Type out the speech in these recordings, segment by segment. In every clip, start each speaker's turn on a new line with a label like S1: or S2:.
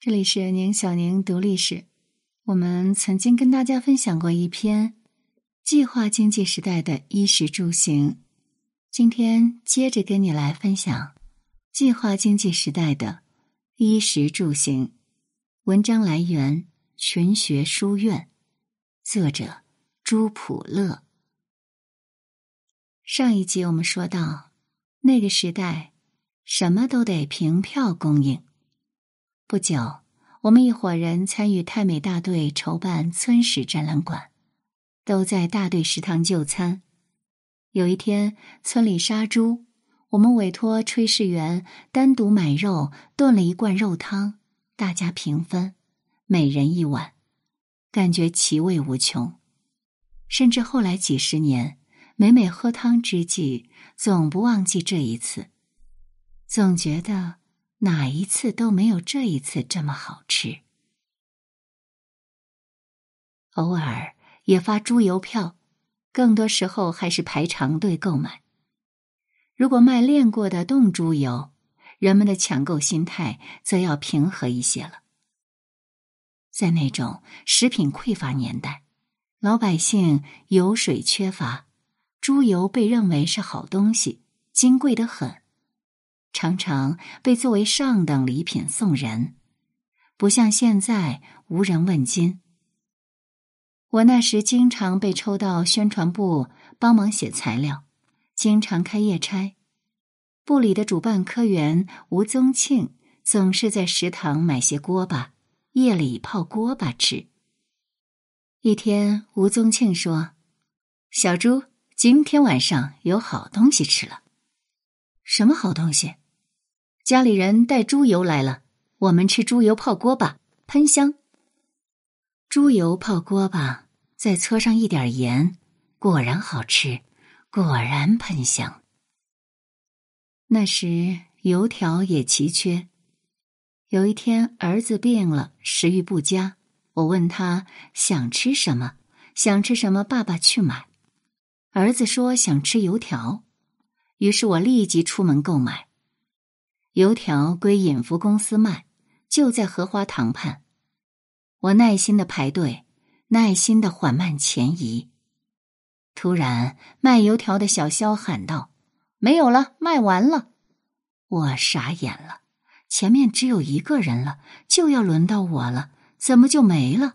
S1: 这里是宁小宁读历史。我们曾经跟大家分享过一篇计划经济时代的衣食住行，今天接着跟你来分享计划经济时代的衣食住行。文章来源群学书院，作者朱普乐。上一集我们说到，那个时代什么都得凭票供应。不久，我们一伙人参与太美大队筹办村史展览馆，都在大队食堂就餐。有一天，村里杀猪，我们委托炊事员单独买肉炖了一罐肉汤，大家平分，每人一碗，感觉其味无穷。甚至后来几十年，每每喝汤之际，总不忘记这一次，总觉得。哪一次都没有这一次这么好吃。偶尔也发猪油票，更多时候还是排长队购买。如果卖炼过的冻猪油，人们的抢购心态则要平和一些了。在那种食品匮乏年代，老百姓油水缺乏，猪油被认为是好东西，金贵的很。常常被作为上等礼品送人，不像现在无人问津。我那时经常被抽到宣传部帮忙写材料，经常开夜差。部里的主办科员吴宗庆总是在食堂买些锅巴，夜里泡锅巴吃。一天，吴宗庆说：“小朱，今天晚上有好东西吃了。”什么好东西？家里人带猪油来了，我们吃猪油泡锅巴，喷香。猪油泡锅巴，再搓上一点盐，果然好吃，果然喷香。那时油条也奇缺。有一天，儿子病了，食欲不佳，我问他想吃什么，想吃什么，爸爸去买。儿子说想吃油条。于是我立即出门购买油条，归引福公司卖，就在荷花塘畔。我耐心的排队，耐心的缓慢前移。突然，卖油条的小肖喊道：“没有了，卖完了！”我傻眼了，前面只有一个人了，就要轮到我了，怎么就没了？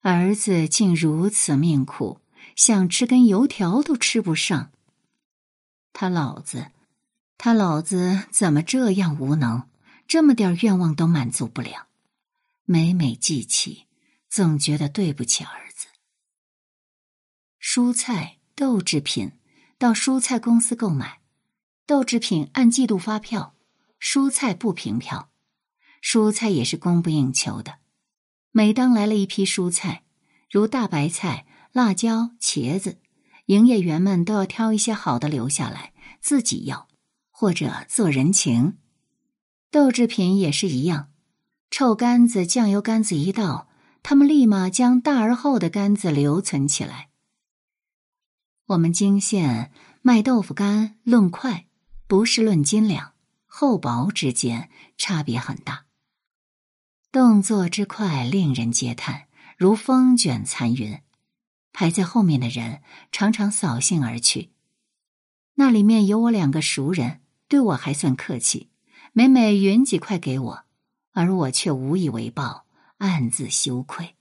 S1: 儿子竟如此命苦，想吃根油条都吃不上。他老子，他老子怎么这样无能？这么点愿望都满足不了。每每记起，总觉得对不起儿子。蔬菜、豆制品到蔬菜公司购买，豆制品按季度发票，蔬菜不凭票。蔬菜也是供不应求的。每当来了一批蔬菜，如大白菜、辣椒、茄子。营业员们都要挑一些好的留下来自己要，或者做人情。豆制品也是一样，臭干子、酱油干子一到，他们立马将大而厚的干子留存起来。我们泾县卖豆腐干论块，不是论斤两，厚薄之间差别很大。动作之快令人嗟叹，如风卷残云。排在后面的人常常扫兴而去。那里面有我两个熟人，对我还算客气，每每匀几块给我，而我却无以为报，暗自羞愧。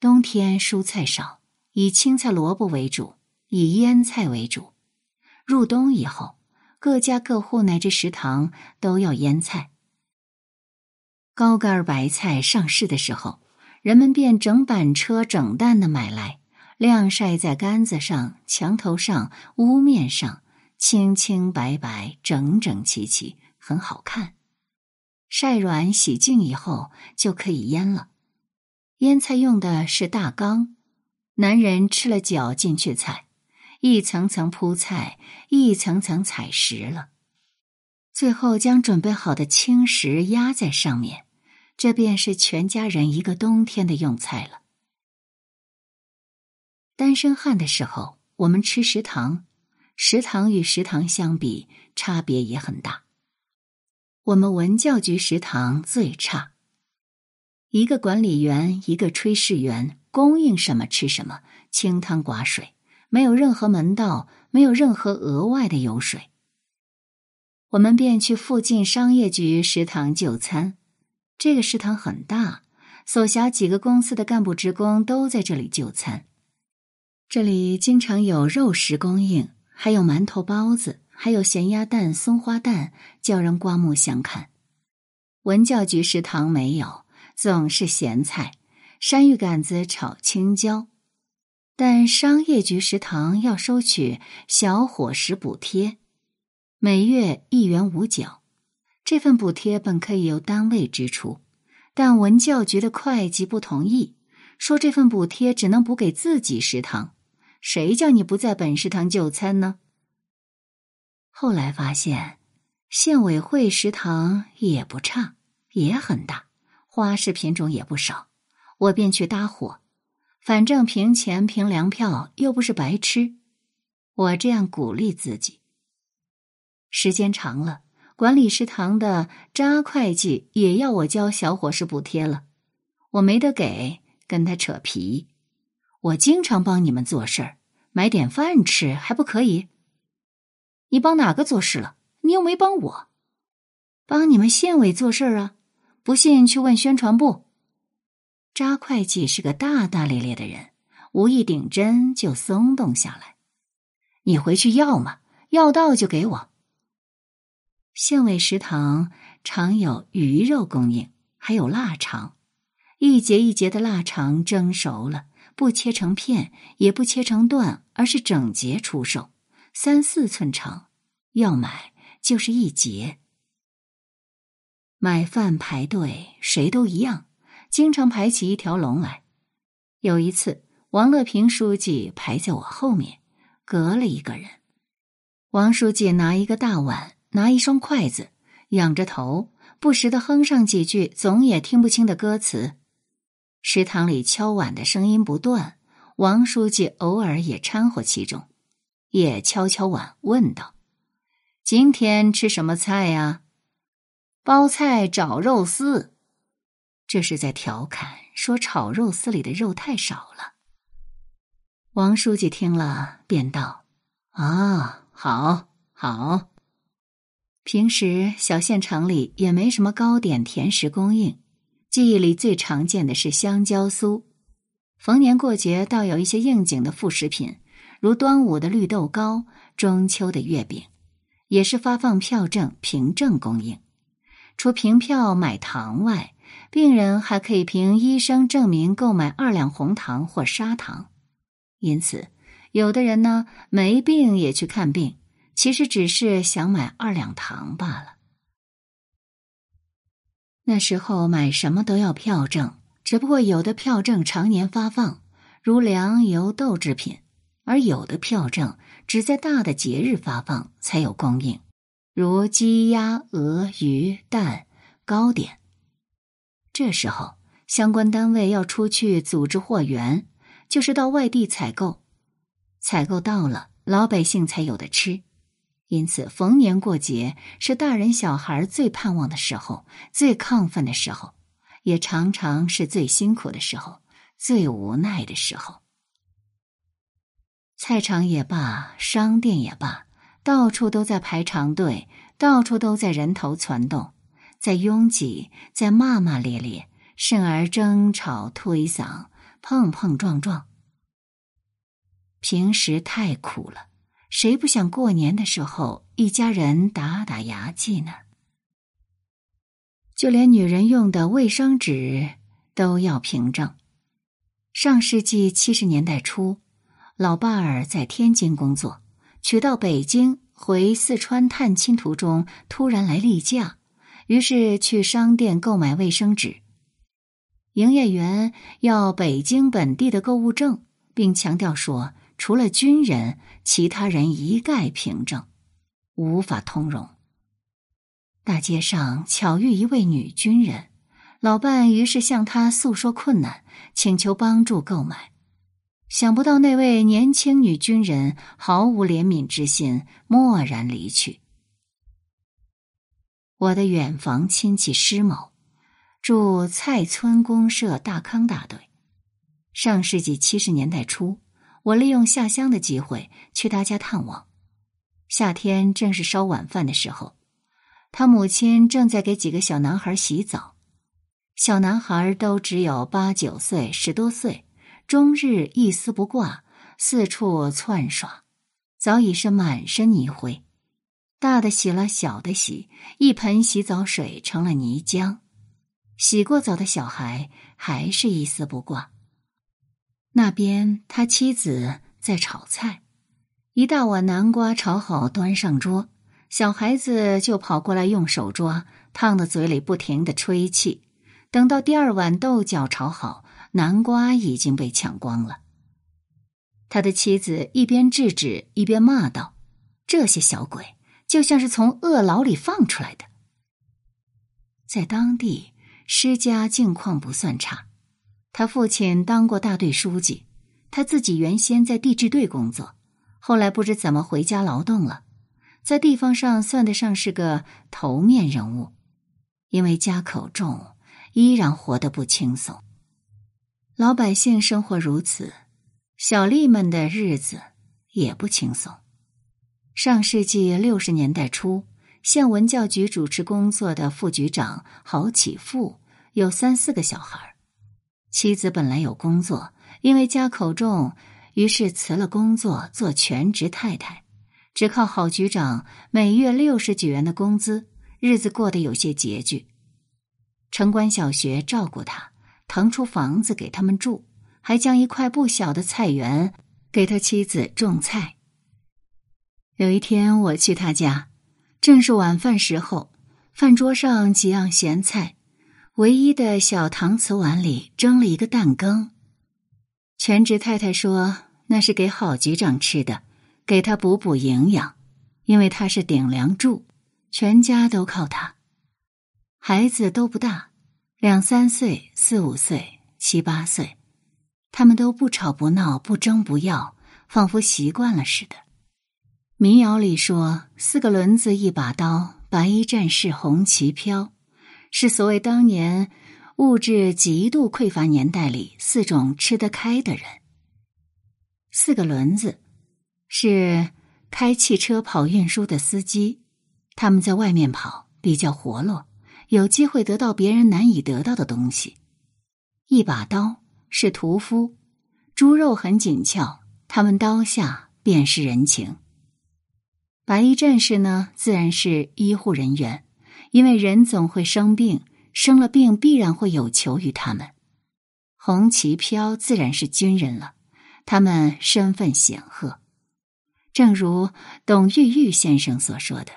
S1: 冬天蔬菜少，以青菜、萝卜为主，以腌菜为主。入冬以后，各家各户乃至食堂都要腌菜。高干白菜上市的时候。人们便整板车、整担的买来，晾晒在杆子上、墙头上、屋面上，清清白白、整整齐齐，很好看。晒软、洗净以后就可以腌了。腌菜用的是大缸，男人吃了脚进去踩，一层层铺菜，一层层踩实了，最后将准备好的青石压在上面。这便是全家人一个冬天的用菜了。单身汉的时候，我们吃食堂，食堂与食堂相比，差别也很大。我们文教局食堂最差，一个管理员，一个炊事员，供应什么吃什么，清汤寡水，没有任何门道，没有任何额外的油水。我们便去附近商业局食堂就餐。这个食堂很大，所辖几个公司的干部职工都在这里就餐。这里经常有肉食供应，还有馒头、包子。还有咸鸭蛋、松花蛋，叫人刮目相看。文教局食堂没有，总是咸菜、山芋杆子炒青椒。但商业局食堂要收取小伙食补贴，每月一元五角。这份补贴本可以由单位支出，但文教局的会计不同意，说这份补贴只能补给自己食堂。谁叫你不在本食堂就餐呢？后来发现，县委会食堂也不差，也很大，花式品种也不少。我便去搭伙，反正凭钱凭粮票又不是白吃。我这样鼓励自己。时间长了，管理食堂的扎会计也要我交小伙食补贴了，我没得给，跟他扯皮。我经常帮你们做事儿，买点饭吃还不可以？你帮哪个做事了？你又没帮我，帮你们县委做事啊！不信去问宣传部。扎会计是个大大咧咧的人，无意顶针就松动下来。你回去要嘛，要到就给我。县委食堂常有鱼肉供应，还有腊肠，一节一节的腊肠蒸熟了，不切成片，也不切成段，而是整节出售。三四寸长，要买就是一节。买饭排队，谁都一样，经常排起一条龙来。有一次，王乐平书记排在我后面，隔了一个人。王书记拿一个大碗，拿一双筷子，仰着头，不时的哼上几句总也听不清的歌词。食堂里敲碗的声音不断，王书记偶尔也掺和其中。也敲敲碗，问道：“今天吃什么菜呀？”“包菜炒肉丝。”这是在调侃，说炒肉丝里的肉太少了。王书记听了，便道：“啊，好，好。平时小县城里也没什么糕点甜食供应，记忆里最常见的是香蕉酥。逢年过节，倒有一些应景的副食品。”如端午的绿豆糕、中秋的月饼，也是发放票证凭证供应。除凭票买糖外，病人还可以凭医生证明购买二两红糖或砂糖。因此，有的人呢没病也去看病，其实只是想买二两糖罢了。那时候买什么都要票证，只不过有的票证常年发放，如粮油豆制品。而有的票证只在大的节日发放才有供应，如鸡鸭鹅鱼蛋糕点。这时候相关单位要出去组织货源，就是到外地采购，采购到了老百姓才有的吃。因此，逢年过节是大人小孩最盼望的时候，最亢奋的时候，也常常是最辛苦的时候，最无奈的时候。菜场也罢，商店也罢，到处都在排长队，到处都在人头攒动，在拥挤，在骂骂咧咧，甚而争吵、推搡、碰碰撞撞。平时太苦了，谁不想过年的时候一家人打打牙祭呢？就连女人用的卫生纸都要凭证。上世纪七十年代初。老伴儿在天津工作，娶到北京回四川探亲途中突然来例假，于是去商店购买卫生纸。营业员要北京本地的购物证，并强调说，除了军人，其他人一概凭证，无法通融。大街上巧遇一位女军人，老伴于是向她诉说困难，请求帮助购买。想不到那位年轻女军人毫无怜悯之心，默然离去。我的远房亲戚施某住蔡村公社大康大队。上世纪七十年代初，我利用下乡的机会去他家探望。夏天正是烧晚饭的时候，他母亲正在给几个小男孩洗澡。小男孩都只有八九岁、十多岁，终日一丝不挂，四处窜耍，早已是满身泥灰。大的洗了，小的洗，一盆洗澡水成了泥浆。洗过澡的小孩还是一丝不挂。那边他妻子在炒菜，一大碗南瓜炒好，端上桌，小孩子就跑过来用手抓，烫的嘴里不停的吹气。等到第二碗豆角炒好，南瓜已经被抢光了。他的妻子一边制止，一边骂道：“这些小鬼，就像是从恶牢里放出来的。”在当地，施家境况不算差，他父亲当过大队书记，他自己原先在地质队工作，后来不知怎么回家劳动了，在地方上算得上是个头面人物，因为家口重。依然活得不轻松，老百姓生活如此，小吏们的日子也不轻松。上世纪六十年代初，县文教局主持工作的副局长郝启富有三四个小孩，妻子本来有工作，因为家口重，于是辞了工作做全职太太，只靠郝局长每月六十几元的工资，日子过得有些拮据。城关小学照顾他，腾出房子给他们住，还将一块不小的菜园给他妻子种菜。有一天我去他家，正是晚饭时候，饭桌上几样咸菜，唯一的小搪瓷碗里蒸了一个蛋羹。全职太太说那是给郝局长吃的，给他补补营养，因为他是顶梁柱，全家都靠他。孩子都不大，两三岁、四五岁、七八岁，他们都不吵不闹、不争不要，仿佛习惯了似的。民谣里说：“四个轮子一把刀，白衣战士红旗飘”，是所谓当年物质极度匮乏年代里四种吃得开的人。四个轮子是开汽车跑运输的司机，他们在外面跑比较活络。有机会得到别人难以得到的东西，一把刀是屠夫，猪肉很紧俏，他们刀下便是人情。白衣战士呢，自然是医护人员，因为人总会生病，生了病必然会有求于他们。红旗飘自然是军人了，他们身份显赫，正如董玉玉先生所说的：“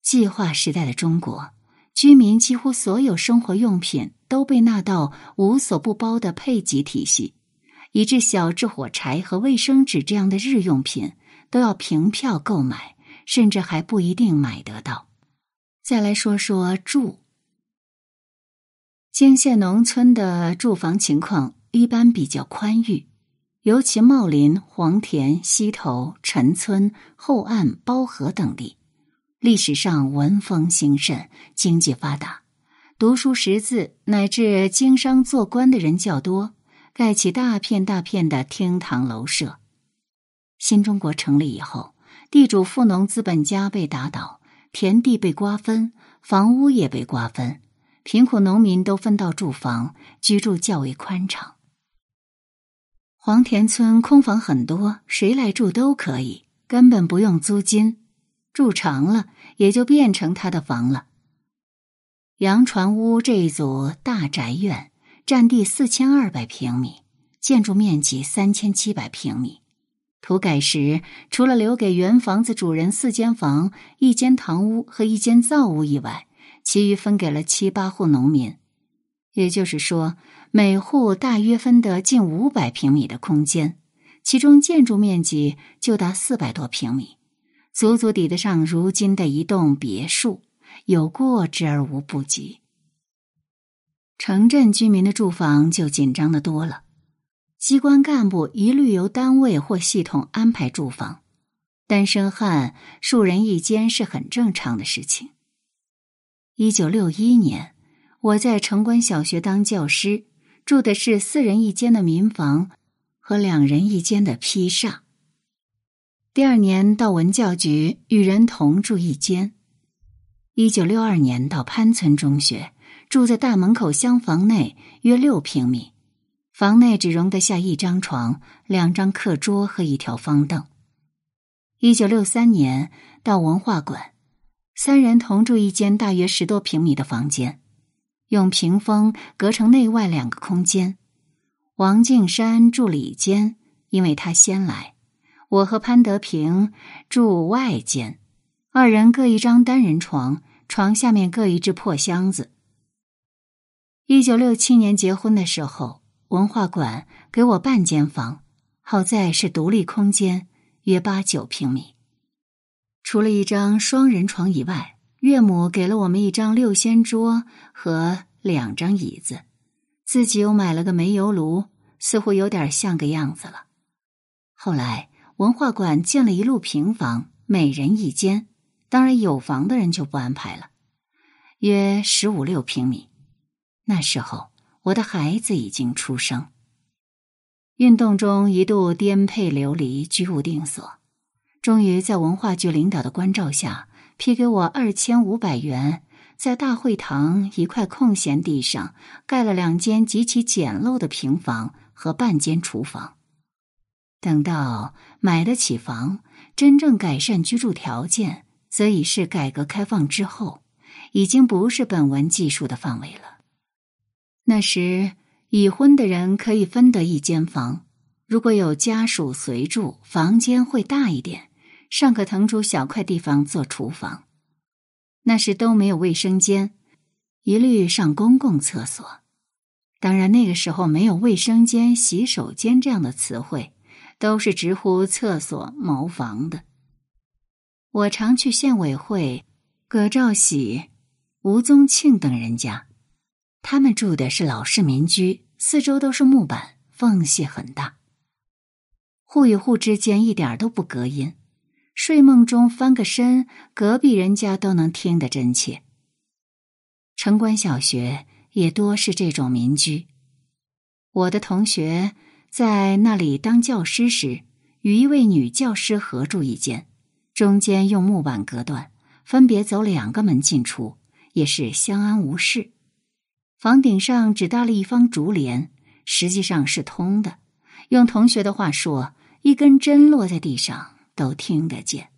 S1: 计划时代的中国。”居民几乎所有生活用品都被纳到无所不包的配给体系，以致小至火柴和卫生纸这样的日用品都要凭票购买，甚至还不一定买得到。再来说说住，泾县农村的住房情况一般比较宽裕，尤其茂林、黄田、溪头、陈村、后岸、包河等地。历史上文风兴盛，经济发达，读书识字乃至经商做官的人较多，盖起大片大片的厅堂楼舍。新中国成立以后，地主富农资本家被打倒，田地被瓜分，房屋也被瓜分，贫苦农民都分到住房，居住较为宽敞。黄田村空房很多，谁来住都可以，根本不用租金。住长了，也就变成他的房了。杨船屋这一组大宅院，占地四千二百平米，建筑面积三千七百平米。土改时，除了留给原房子主人四间房、一间堂屋和一间灶屋以外，其余分给了七八户农民。也就是说，每户大约分得近五百平米的空间，其中建筑面积就达四百多平米。足足抵得上如今的一栋别墅，有过之而无不及。城镇居民的住房就紧张的多了，机关干部一律由单位或系统安排住房，单身汉数人一间是很正常的事情。一九六一年，我在城关小学当教师，住的是四人一间的民房和两人一间的披萨。第二年到文教局与人同住一间。一九六二年到潘村中学，住在大门口厢房内，约六平米，房内只容得下一张床、两张课桌和一条方凳。一九六三年到文化馆，三人同住一间大约十多平米的房间，用屏风隔成内外两个空间。王敬山住里间，因为他先来；我和潘德平住外间，二人各一张单人床。床下面各一只破箱子。一九六七年结婚的时候，文化馆给我半间房，好在是独立空间，约八九平米。除了一张双人床以外，岳母给了我们一张六仙桌和两张椅子，自己又买了个煤油炉，似乎有点像个样子了。后来文化馆建了一路平房，每人一间。当然，有房的人就不安排了，约十五六平米。那时候，我的孩子已经出生。运动中一度颠沛流离，居无定所，终于在文化局领导的关照下，批给我二千五百元，在大会堂一块空闲地上盖了两间极其简陋的平房和半间厨房。等到买得起房，真正改善居住条件。则已是改革开放之后，已经不是本文技术的范围了。那时已婚的人可以分得一间房，如果有家属随住，房间会大一点，尚可腾出小块地方做厨房。那时都没有卫生间，一律上公共厕所。当然，那个时候没有卫生间、洗手间这样的词汇，都是直呼厕所、茅房的。我常去县委会，葛兆喜、吴宗庆等人家，他们住的是老式民居，四周都是木板，缝隙很大，户与户之间一点都不隔音。睡梦中翻个身，隔壁人家都能听得真切。城关小学也多是这种民居。我的同学在那里当教师时，与一位女教师合住一间。中间用木板隔断，分别走两个门进出，也是相安无事。房顶上只搭了一方竹帘，实际上是通的。用同学的话说，一根针落在地上都听得见。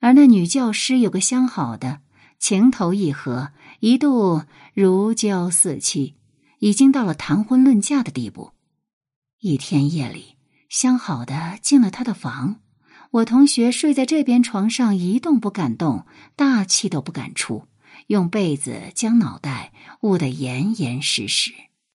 S1: 而那女教师有个相好的，情投意合，一度如胶似漆，已经到了谈婚论嫁的地步。一天夜里，相好的进了他的房。我同学睡在这边床上，一动不敢动，大气都不敢出，用被子将脑袋捂得严严实实。